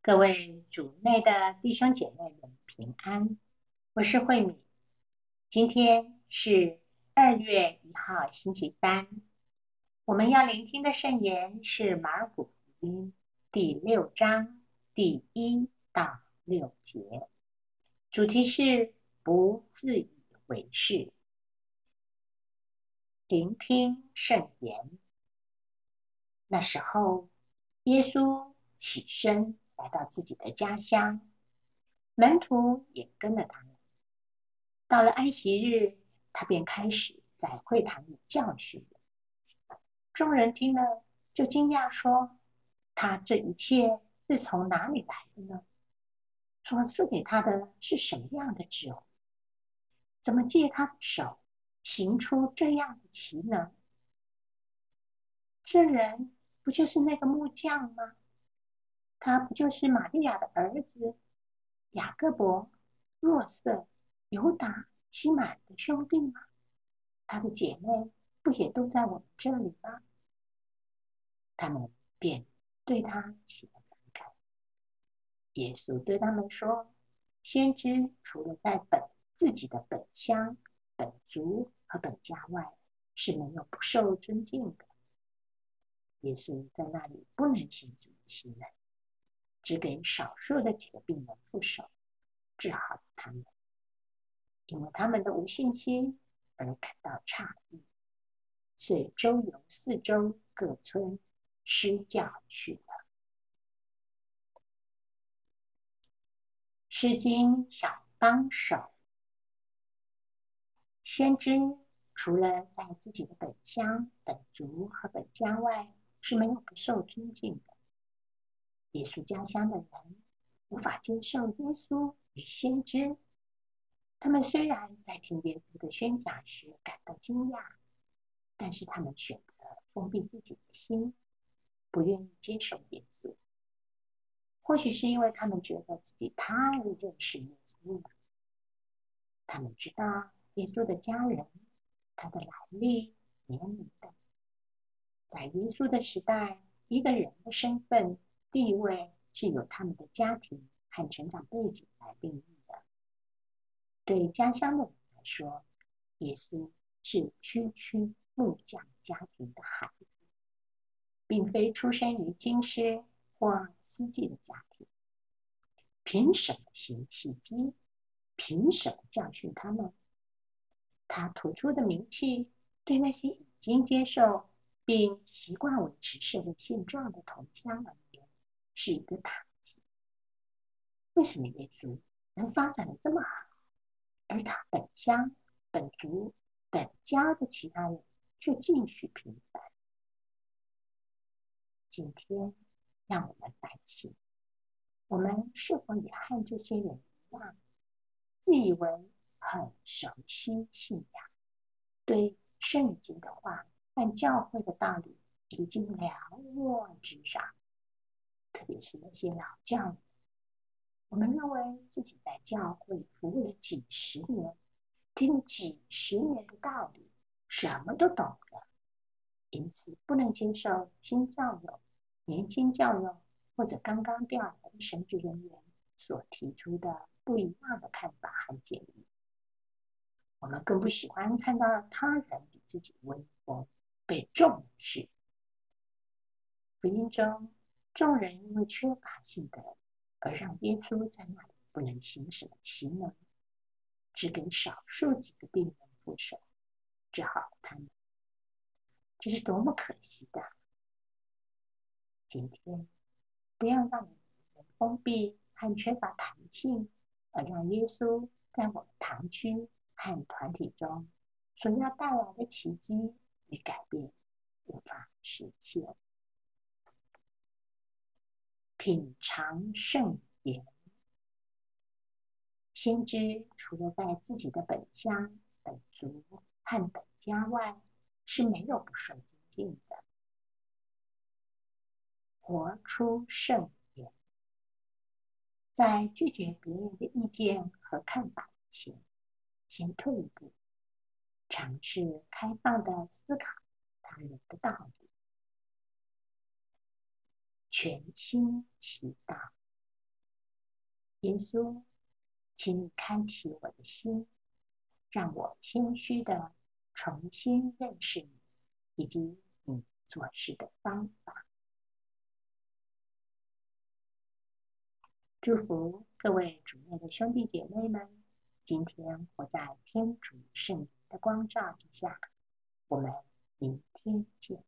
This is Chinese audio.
各位主内的弟兄姐妹们平安，我是慧敏。今天是二月一号星期三，我们要聆听的圣言是马尔谷福音第六章第一到六节，主题是不自以为是。聆听圣言。那时候，耶稣起身。来到自己的家乡，门徒也跟了他们。到了安息日，他便开始在会堂里教训。众人听了，就惊讶说：“他这一切是从哪里来的呢？所赐给他的是什么样的智慧？怎么借他的手行出这样的奇能？这人不就是那个木匠吗？”他不就是玛利亚的儿子雅各伯、若瑟、犹达、西满的兄弟吗？他的姐妹不也都在我们这里吗？他们便对他起了反感。耶稣对他们说：“先知除了在本自己的本乡、本族和本家外，是没有不受尊敬的。”耶稣在那里不能行什么奇能。只给少数的几个病人副手，治好了他们，因为他们的无信心而感到诧异，遂周游四周各村施教去了。诗经小帮手，先知除了在自己的本乡、本族和本家外，是没有不受尊敬的。耶稣家乡的人无法接受耶稣与先知，他们虽然在听耶稣的宣讲时感到惊讶，但是他们选择封闭自己的心，不愿意接受耶稣。或许是因为他们觉得自己太认识耶稣了，他们知道耶稣的家人、他的来历、年龄等。在耶稣的时代，一个人的身份。地位是由他们的家庭和成长背景来定义的。对家乡的人来说，耶稣是区区木匠家庭的孩子，并非出生于京师或司机的家庭。凭什么行奇迹？凭什么教训他们？他吐出的名气，对那些已经接受并习惯维持社会现状的同乡而言。是一个打击。为什么耶稣能发展的这么好，而他本乡、本族、本家的其他人却继续平凡？今天，让我们反省：我们是否也和这些人一样，自以为很熟悉信仰，对圣经的话和教会的道理已经了若指掌？特别是那些老教友，我们认为自己在教会服务了几十年，听了几十年的道理，什么都懂了，因此不能接受新教友、年轻教友或者刚刚调来的神职人员所提出的不一样的看法和建议。我们更不喜欢看到他人比自己威风、被重视。福音中。众人因为缺乏信德，而让耶稣在那里不能行什么奇能，只给少数几个病人副手，治好他们。这是多么可惜的！今天不要让我们封闭和缺乏弹性，而让耶稣在我们堂区和团体中所要带来的奇迹与改变无法实现。品尝圣言，先知除了在自己的本乡、本族和本家外，是没有不受尊敬的。活出圣言，在拒绝别人的意见和看法前，先退一步，尝试开放的思考他人的道理。全心祈祷，耶稣，请你开启我的心，让我谦虚的重新认识你，以及你做事的方法。祝福各位主内的兄弟姐妹们，今天活在天主圣灵的光照之下。我们明天见。